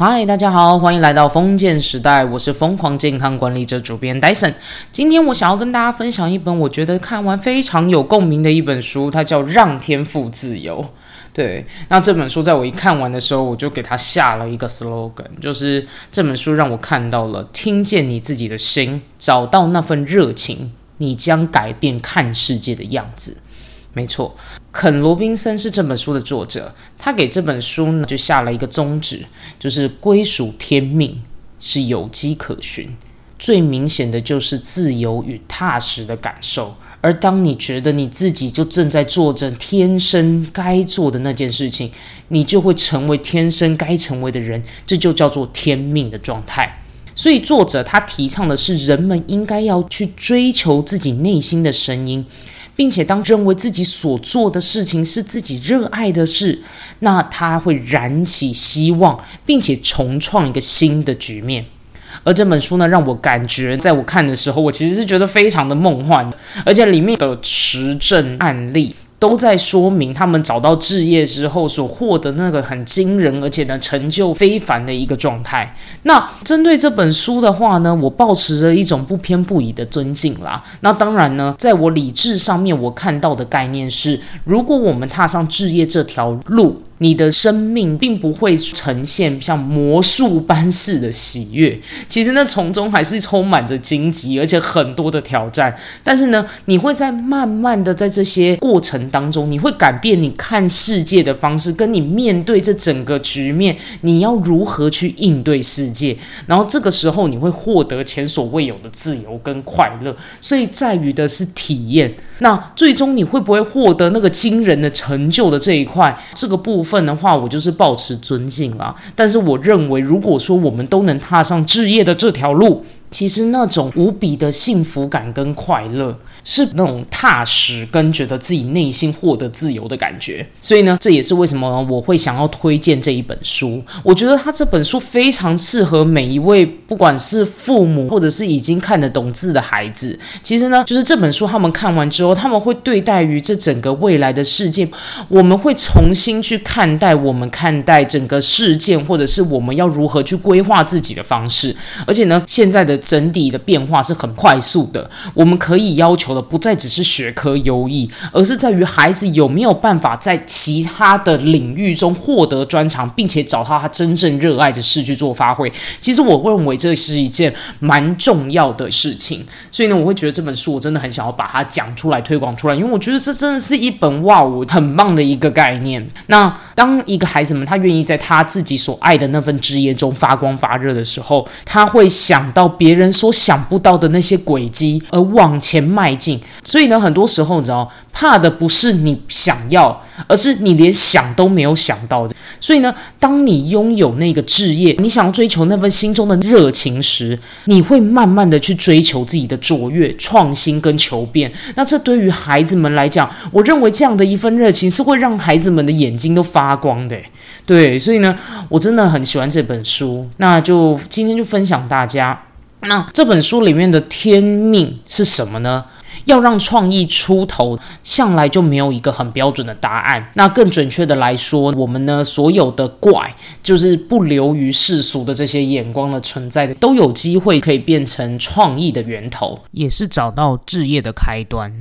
嗨，大家好，欢迎来到封建时代，我是疯狂健康管理者主编 Dyson。今天我想要跟大家分享一本我觉得看完非常有共鸣的一本书，它叫《让天赋自由》。对，那这本书在我一看完的时候，我就给它下了一个 slogan，就是这本书让我看到了听见你自己的心，找到那份热情，你将改变看世界的样子。没错，肯·罗宾森是这本书的作者。他给这本书呢就下了一个宗旨，就是归属天命是有迹可循。最明显的就是自由与踏实的感受。而当你觉得你自己就正在做着天生该做的那件事情，你就会成为天生该成为的人。这就叫做天命的状态。所以作者他提倡的是，人们应该要去追求自己内心的声音。并且，当认为自己所做的事情是自己热爱的事，那他会燃起希望，并且重创一个新的局面。而这本书呢，让我感觉，在我看的时候，我其实是觉得非常的梦幻，而且里面的实证案例。都在说明他们找到置业之后所获得那个很惊人，而且呢成就非凡的一个状态。那针对这本书的话呢，我保持着一种不偏不倚的尊敬啦。那当然呢，在我理智上面，我看到的概念是，如果我们踏上置业这条路。你的生命并不会呈现像魔术般式的喜悦，其实那，从中还是充满着荆棘，而且很多的挑战。但是呢，你会在慢慢的在这些过程当中，你会改变你看世界的方式，跟你面对这整个局面，你要如何去应对世界。然后这个时候，你会获得前所未有的自由跟快乐。所以在于的是体验。那最终你会不会获得那个惊人的成就的这一块？这个部分份的话，我就是保持尊敬啦。但是我认为，如果说我们都能踏上置业的这条路，其实那种无比的幸福感跟快乐，是那种踏实跟觉得自己内心获得自由的感觉。所以呢，这也是为什么我会想要推荐这一本书。我觉得他这本书非常适合每一位，不管是父母或者是已经看得懂字的孩子。其实呢，就是这本书他们看完之后，他们会对待于这整个未来的世界，我们会重新去看待我们看待整个事件，或者是我们要如何去规划自己的方式。而且呢，现在的。整体的变化是很快速的，我们可以要求的不再只是学科优异，而是在于孩子有没有办法在其他的领域中获得专长，并且找到他真正热爱的事去做发挥。其实我认为这是一件蛮重要的事情，所以呢，我会觉得这本书我真的很想要把它讲出来、推广出来，因为我觉得这真的是一本哇，我很棒的一个概念。那当一个孩子们他愿意在他自己所爱的那份职业中发光发热的时候，他会想到别。别人所想不到的那些轨迹，而往前迈进。所以呢，很多时候你知道，怕的不是你想要，而是你连想都没有想到。所以呢，当你拥有那个志业，你想要追求那份心中的热情时，你会慢慢的去追求自己的卓越、创新跟求变。那这对于孩子们来讲，我认为这样的一份热情是会让孩子们的眼睛都发光的。对，所以呢，我真的很喜欢这本书。那就今天就分享大家。那这本书里面的天命是什么呢？要让创意出头，向来就没有一个很标准的答案。那更准确的来说，我们呢所有的怪，就是不流于世俗的这些眼光的存在的，都有机会可以变成创意的源头，也是找到置业的开端。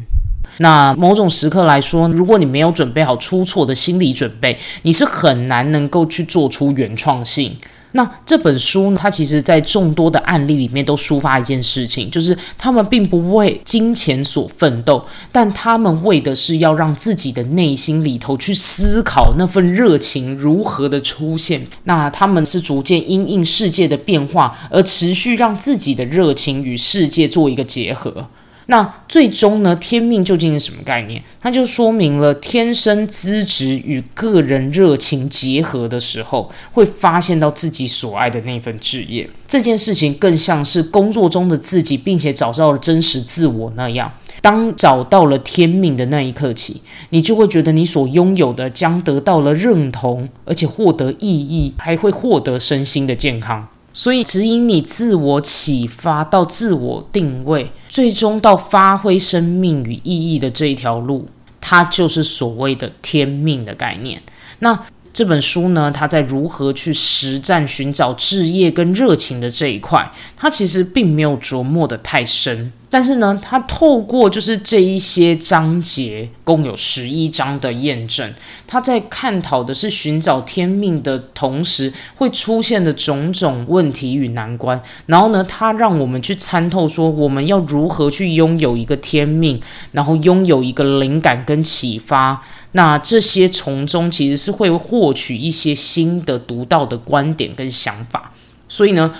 那某种时刻来说，如果你没有准备好出错的心理准备，你是很难能够去做出原创性。那这本书呢？它其实，在众多的案例里面，都抒发一件事情，就是他们并不为金钱所奋斗，但他们为的是要让自己的内心里头去思考那份热情如何的出现。那他们是逐渐因应世界的变化，而持续让自己的热情与世界做一个结合。那最终呢？天命究竟是什么概念？它就说明了天生资质与个人热情结合的时候，会发现到自己所爱的那份职业。这件事情更像是工作中的自己，并且找到了真实自我那样。当找到了天命的那一刻起，你就会觉得你所拥有的将得到了认同，而且获得意义，还会获得身心的健康。所以，指引你自我启发到自我定位，最终到发挥生命与意义的这一条路，它就是所谓的天命的概念。那。这本书呢，它在如何去实战寻找置业跟热情的这一块，它其实并没有琢磨的太深。但是呢，他透过就是这一些章节，共有十一章的验证，他在探讨的是寻找天命的同时会出现的种种问题与难关。然后呢，他让我们去参透说，我们要如何去拥有一个天命，然后拥有一个灵感跟启发。那这些从中其实是会获取一些新的独到的观点跟想法。所以呢。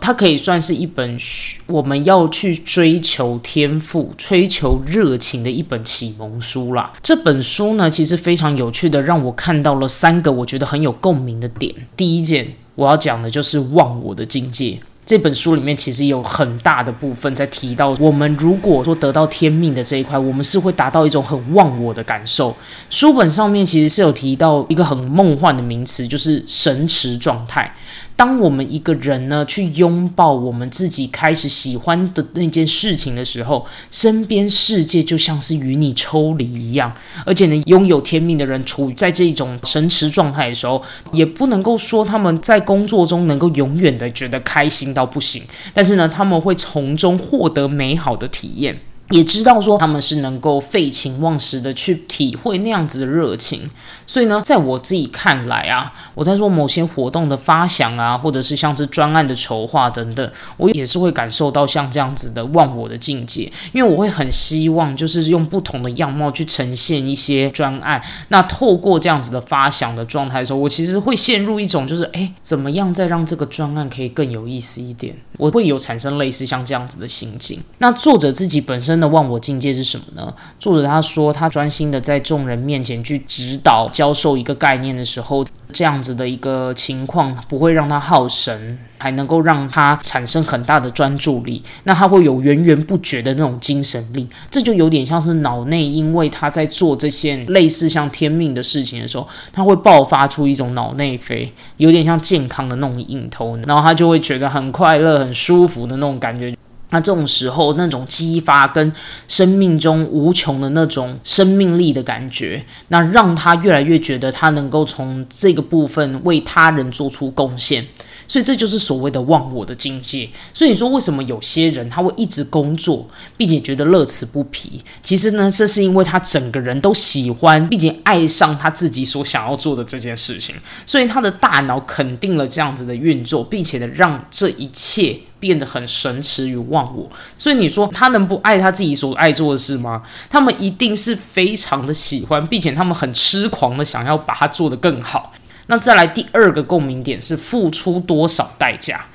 它可以算是一本我们要去追求天赋、追求热情的一本启蒙书啦。这本书呢，其实非常有趣的，让我看到了三个我觉得很有共鸣的点。第一件我要讲的就是忘我的境界。这本书里面其实有很大的部分在提到，我们如果说得到天命的这一块，我们是会达到一种很忘我的感受。书本上面其实是有提到一个很梦幻的名词，就是神驰状态。当我们一个人呢去拥抱我们自己开始喜欢的那件事情的时候，身边世界就像是与你抽离一样。而且呢，拥有天命的人处于在这种神驰状态的时候，也不能够说他们在工作中能够永远的觉得开心到不行。但是呢，他们会从中获得美好的体验。也知道说他们是能够废寝忘食的去体会那样子的热情，所以呢，在我自己看来啊，我在做某些活动的发想啊，或者是像是专案的筹划等等，我也是会感受到像这样子的忘我的境界，因为我会很希望就是用不同的样貌去呈现一些专案。那透过这样子的发想的状态的时候，我其实会陷入一种就是哎，怎么样再让这个专案可以更有意思一点？我会有产生类似像这样子的心境。那作者自己本身。的忘我境界是什么呢？作者他说，他专心的在众人面前去指导教授一个概念的时候，这样子的一个情况不会让他耗神，还能够让他产生很大的专注力。那他会有源源不绝的那种精神力，这就有点像是脑内，因为他在做这些类似像天命的事情的时候，他会爆发出一种脑内啡，有点像健康的那种瘾头，然后他就会觉得很快乐、很舒服的那种感觉。那这种时候，那种激发跟生命中无穷的那种生命力的感觉，那让他越来越觉得他能够从这个部分为他人做出贡献。所以这就是所谓的忘我的境界。所以你说为什么有些人他会一直工作，并且觉得乐此不疲？其实呢，这是因为他整个人都喜欢，并且爱上他自己所想要做的这件事情。所以他的大脑肯定了这样子的运作，并且呢，让这一切。变得很神驰与忘我，所以你说他能不爱他自己所爱做的事吗？他们一定是非常的喜欢，并且他们很痴狂的想要把它做得更好。那再来第二个共鸣点是付出多少代价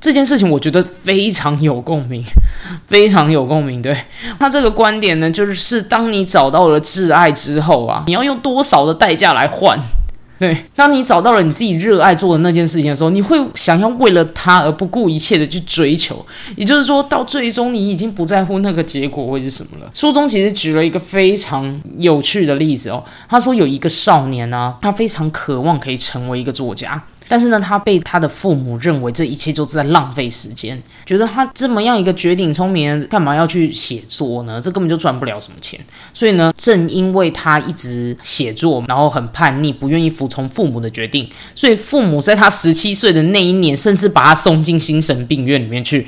这件事情，我觉得非常有共鸣，非常有共鸣。对那这个观点呢，就是当你找到了挚爱之后啊，你要用多少的代价来换？对，当你找到了你自己热爱做的那件事情的时候，你会想要为了他而不顾一切的去追求。也就是说到最终，你已经不在乎那个结果会是什么了。书中其实举了一个非常有趣的例子哦，他说有一个少年呢，他非常渴望可以成为一个作家。但是呢，他被他的父母认为这一切就是在浪费时间，觉得他这么样一个绝顶聪明人，干嘛要去写作呢？这根本就赚不了什么钱。所以呢，正因为他一直写作，然后很叛逆，不愿意服从父母的决定，所以父母在他十七岁的那一年，甚至把他送进精神病院里面去。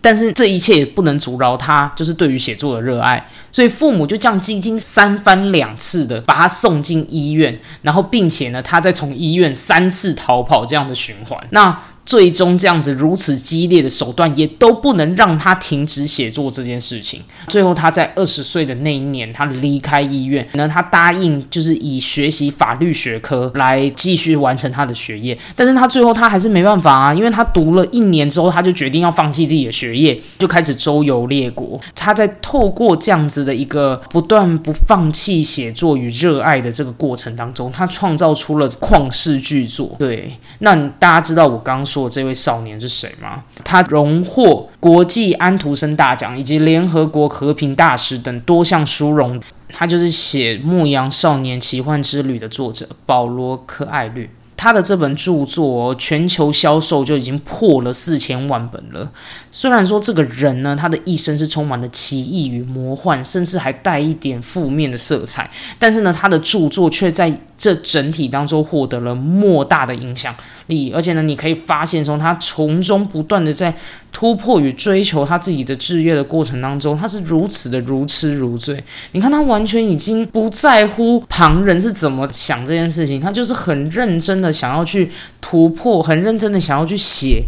但是这一切也不能阻挠他，就是对于写作的热爱。所以父母就这样几经三番两次的把他送进医院，然后并且呢，他再从医院三次逃跑这样的循环。那。最终这样子如此激烈的手段，也都不能让他停止写作这件事情。最后他在二十岁的那一年，他离开医院，那他答应就是以学习法律学科来继续完成他的学业。但是他最后他还是没办法啊，因为他读了一年之后，他就决定要放弃自己的学业，就开始周游列国。他在透过这样子的一个不断不放弃写作与热爱的这个过程当中，他创造出了旷世巨作。对，那大家知道我刚。说这位少年是谁吗？他荣获国际安徒生大奖以及联合国和平大使等多项殊荣。他就是写《牧羊少年奇幻之旅》的作者保罗·柯艾略。他的这本著作全球销售就已经破了四千万本了。虽然说这个人呢，他的一生是充满了奇异与魔幻，甚至还带一点负面的色彩，但是呢，他的著作却在。这整体当中获得了莫大的影响力，而且呢，你可以发现从他从中不断的在突破与追求他自己的志业的过程当中，他是如此的如痴如醉。你看他完全已经不在乎旁人是怎么想这件事情，他就是很认真的想要去突破，很认真的想要去写。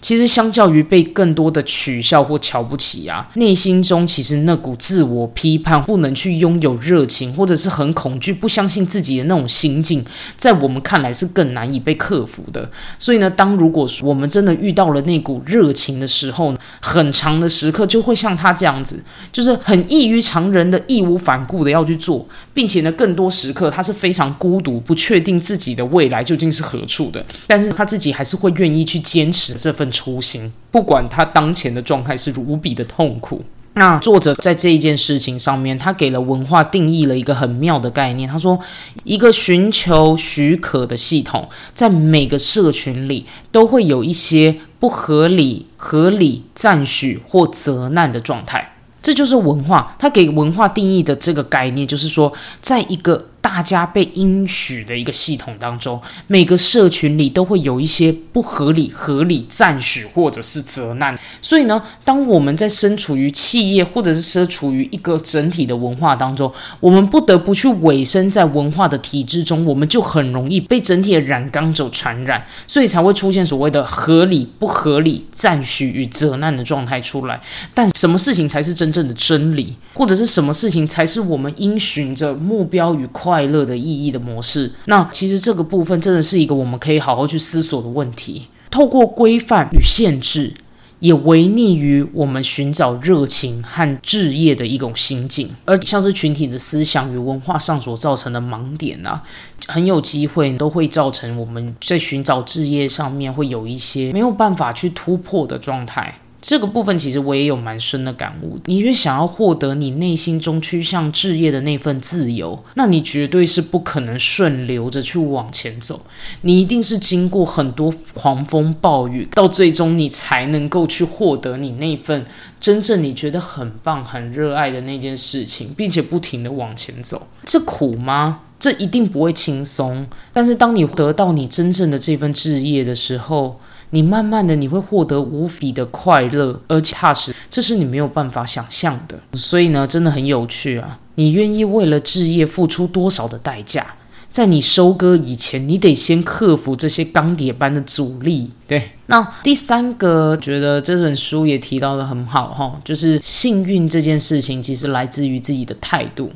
其实，相较于被更多的取笑或瞧不起啊，内心中其实那股自我批判、不能去拥有热情，或者是很恐惧、不相信自己的那种心境，在我们看来是更难以被克服的。所以呢，当如果我们真的遇到了那股热情的时候，很长的时刻就会像他这样子，就是很异于常人的、义无反顾的要去做，并且呢，更多时刻他是非常孤独、不确定自己的未来究竟是何处的，但是他自己还是会愿意去坚持这份。初心，不管他当前的状态是无比的痛苦。那作者在这一件事情上面，他给了文化定义了一个很妙的概念。他说，一个寻求许可的系统，在每个社群里都会有一些不合理、合理赞许或责难的状态。这就是文化，他给文化定义的这个概念，就是说，在一个。大家被应许的一个系统当中，每个社群里都会有一些不合理、合理赞许或者是责难。所以呢，当我们在身处于企业或者是身处于一个整体的文化当中，我们不得不去委身在文化的体制中，我们就很容易被整体的染缸走传染，所以才会出现所谓的合理、不合理赞许与责难的状态出来。但什么事情才是真正的真理，或者是什么事情才是我们应循着目标与快？快乐的意义的模式，那其实这个部分真的是一个我们可以好好去思索的问题。透过规范与限制，也违逆于我们寻找热情和置业的一种心境，而像是群体的思想与文化上所造成的盲点啊，很有机会都会造成我们在寻找置业上面会有一些没有办法去突破的状态。这个部分其实我也有蛮深的感悟。你越想要获得你内心中趋向置业的那份自由，那你绝对是不可能顺流着去往前走。你一定是经过很多狂风暴雨，到最终你才能够去获得你那份真正你觉得很棒、很热爱的那件事情，并且不停的往前走。这苦吗？这一定不会轻松。但是当你得到你真正的这份置业的时候，你慢慢的，你会获得无比的快乐，而且踏实，这是你没有办法想象的。所以呢，真的很有趣啊！你愿意为了置业付出多少的代价？在你收割以前，你得先克服这些钢铁般的阻力。对，那第三个，觉得这本书也提到的很好哈，就是幸运这件事情其实来自于自己的态度。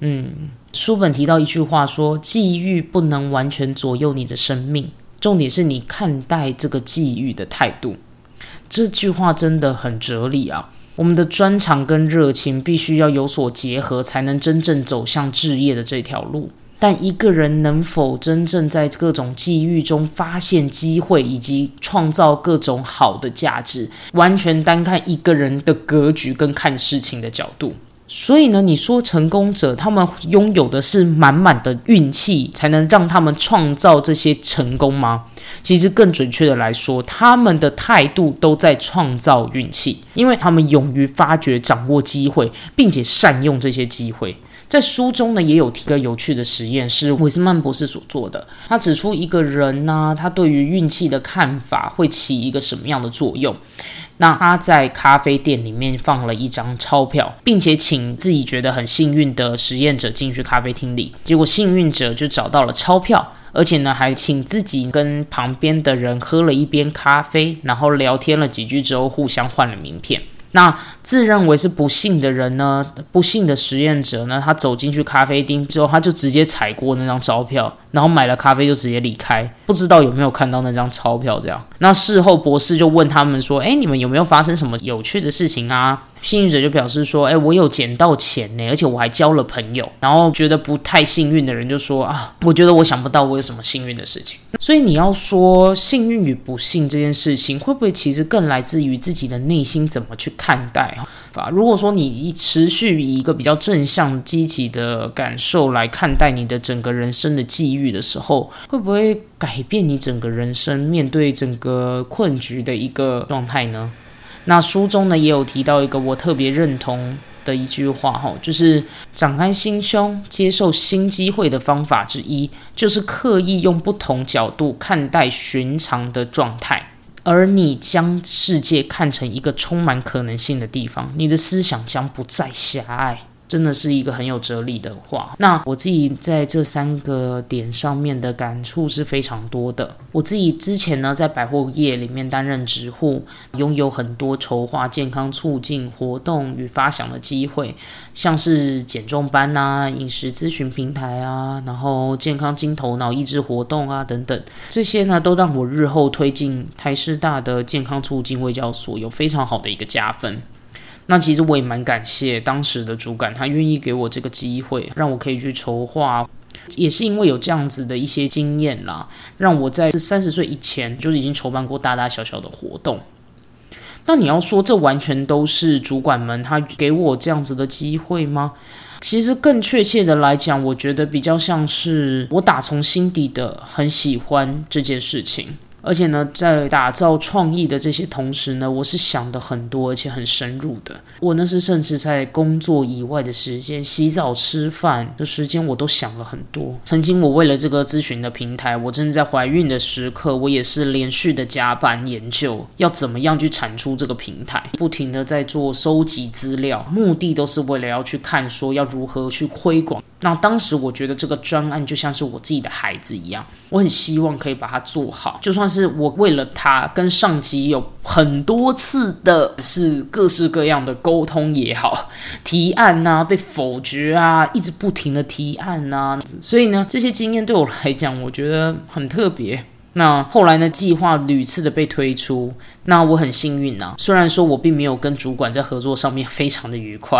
嗯，书本提到一句话说：际遇不能完全左右你的生命。重点是你看待这个际遇的态度，这句话真的很哲理啊！我们的专长跟热情必须要有所结合，才能真正走向置业的这条路。但一个人能否真正在各种际遇中发现机会，以及创造各种好的价值，完全单看一个人的格局跟看事情的角度。所以呢，你说成功者他们拥有的是满满的运气，才能让他们创造这些成功吗？其实更准确的来说，他们的态度都在创造运气，因为他们勇于发掘、掌握机会，并且善用这些机会。在书中呢，也有提个有趣的实验，是韦斯曼博士所做的。他指出一个人呢，他对于运气的看法会起一个什么样的作用？那他在咖啡店里面放了一张钞票，并且请自己觉得很幸运的实验者进去咖啡厅里。结果幸运者就找到了钞票，而且呢还请自己跟旁边的人喝了一杯咖啡，然后聊天了几句之后，互相换了名片。那自认为是不幸的人呢？不幸的实验者呢？他走进去咖啡厅之后，他就直接踩过那张钞票，然后买了咖啡就直接离开，不知道有没有看到那张钞票。这样，那事后博士就问他们说：“哎，你们有没有发生什么有趣的事情啊？”幸运者就表示说：“哎，我有捡到钱呢，而且我还交了朋友。”然后觉得不太幸运的人就说：“啊，我觉得我想不到我有什么幸运的事情。”所以你要说幸运与不幸这件事情，会不会其实更来自于自己的内心怎么去看待啊？如果说你持续以一个比较正向、积极的感受来看待你的整个人生的际遇的时候，会不会改变你整个人生面对整个困局的一个状态呢？那书中呢也有提到一个我特别认同的一句话哈，就是展开心胸、接受新机会的方法之一，就是刻意用不同角度看待寻常的状态，而你将世界看成一个充满可能性的地方，你的思想将不再狭隘。真的是一个很有哲理的话。那我自己在这三个点上面的感触是非常多的。我自己之前呢，在百货业里面担任职护，拥有很多筹划健康促进活动与发想的机会，像是减重班啊、饮食咨询平台啊，然后健康金头脑益智活动啊等等，这些呢都让我日后推进台师大的健康促进卫教所有非常好的一个加分。那其实我也蛮感谢当时的主管，他愿意给我这个机会，让我可以去筹划，也是因为有这样子的一些经验啦，让我在三十岁以前就已经筹办过大大小小的活动。那你要说这完全都是主管们他给我这样子的机会吗？其实更确切的来讲，我觉得比较像是我打从心底的很喜欢这件事情。而且呢，在打造创意的这些同时呢，我是想的很多，而且很深入的。我那是甚至在工作以外的时间，洗澡、吃饭的时间，我都想了很多。曾经我为了这个咨询的平台，我真的在怀孕的时刻，我也是连续的加班研究，要怎么样去产出这个平台，不停的在做收集资料，目的都是为了要去看说要如何去推广。那当时我觉得这个专案就像是我自己的孩子一样，我很希望可以把它做好。就算是我为了他跟上级有很多次的是各式各样的沟通也好，提案呐被否决啊，一直不停的提案呐，所以呢，这些经验对我来讲，我觉得很特别。那后来呢？计划屡次的被推出，那我很幸运呐。虽然说我并没有跟主管在合作上面非常的愉快，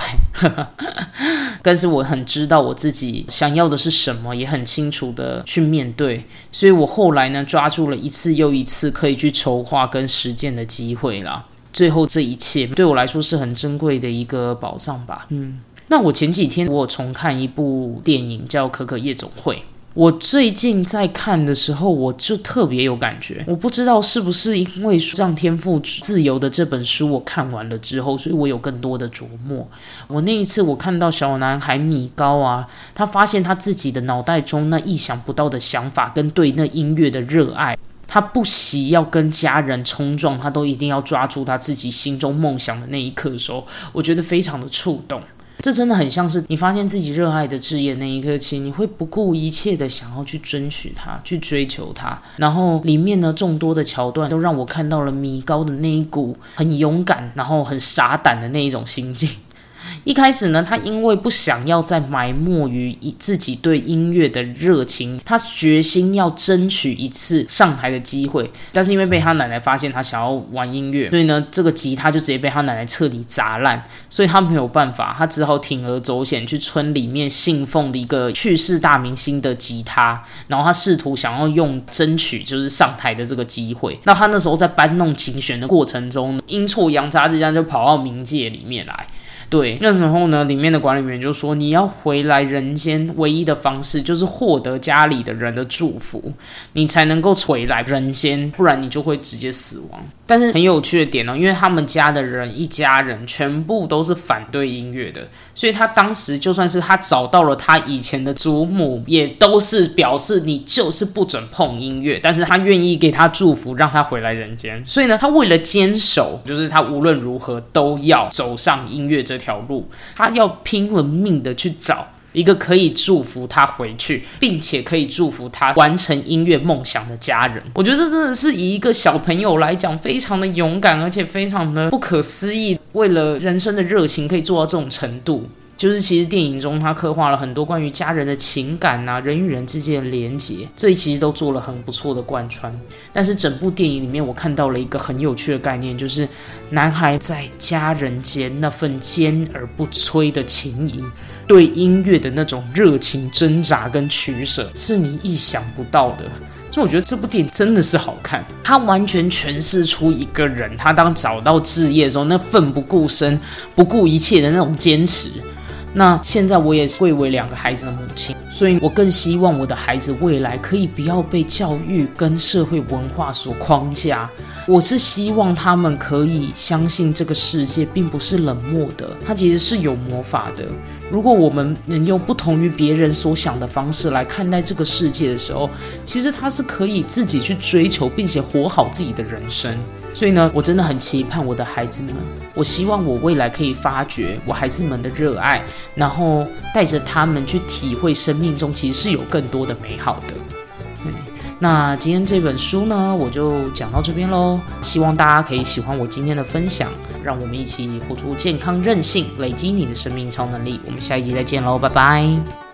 但是我很知道我自己想要的是什么，也很清楚的去面对。所以我后来呢，抓住了一次又一次可以去筹划跟实践的机会啦。最后这一切对我来说是很珍贵的一个宝藏吧。嗯，那我前几天我重看一部电影叫《可可夜总会》。我最近在看的时候，我就特别有感觉。我不知道是不是因为《让天赋自由》的这本书我看完了之后，所以我有更多的琢磨。我那一次我看到小男孩米高啊，他发现他自己的脑袋中那意想不到的想法跟对那音乐的热爱，他不惜要跟家人冲撞，他都一定要抓住他自己心中梦想的那一刻的时候，我觉得非常的触动。这真的很像是你发现自己热爱的职业那一刻起，你会不顾一切的想要去争取它，去追求它。然后里面呢众多的桥段都让我看到了米高的那一股很勇敢，然后很傻胆的那一种心境。一开始呢，他因为不想要再埋没于自己对音乐的热情，他决心要争取一次上台的机会。但是因为被他奶奶发现他想要玩音乐，所以呢，这个吉他就直接被他奶奶彻底砸烂。所以他没有办法，他只好铤而走险去村里面信奉的一个去世大明星的吉他，然后他试图想要用争取就是上台的这个机会。那他那时候在搬弄琴弦的过程中，阴错阳差之下就跑到冥界里面来。对，那时候呢，里面的管理员就说：“你要回来人间，唯一的方式就是获得家里的人的祝福，你才能够回来人间，不然你就会直接死亡。”但是很有趣的点呢，因为他们家的人一家人全部都是反对音乐的，所以他当时就算是他找到了他以前的祖母，也都是表示你就是不准碰音乐，但是他愿意给他祝福，让他回来人间。所以呢，他为了坚守，就是他无论如何都要走上音乐这条路，他要拼了命的去找。一个可以祝福他回去，并且可以祝福他完成音乐梦想的家人，我觉得这真的是以一个小朋友来讲，非常的勇敢，而且非常的不可思议。为了人生的热情，可以做到这种程度。就是其实电影中他刻画了很多关于家人的情感呐，人与人之间的连结，这其实都做了很不错的贯穿。但是整部电影里面，我看到了一个很有趣的概念，就是男孩在家人间那份坚而不摧的情谊，对音乐的那种热情挣扎跟取舍，是你意想不到的。所以我觉得这部电影真的是好看，它完全诠释出一个人他当找到置业的时候，那奋不顾身、不顾一切的那种坚持。那现在我也是贵为两个孩子的母亲，所以我更希望我的孩子未来可以不要被教育跟社会文化所框架。我是希望他们可以相信这个世界并不是冷漠的，它其实是有魔法的。如果我们能用不同于别人所想的方式来看待这个世界的时候，其实他是可以自己去追求，并且活好自己的人生。所以呢，我真的很期盼我的孩子们，我希望我未来可以发掘我孩子们的热爱，然后带着他们去体会生命中其实是有更多的美好的。对，那今天这本书呢，我就讲到这边喽。希望大家可以喜欢我今天的分享，让我们一起活出健康韧性，累积你的生命超能力。我们下一集再见喽，拜拜。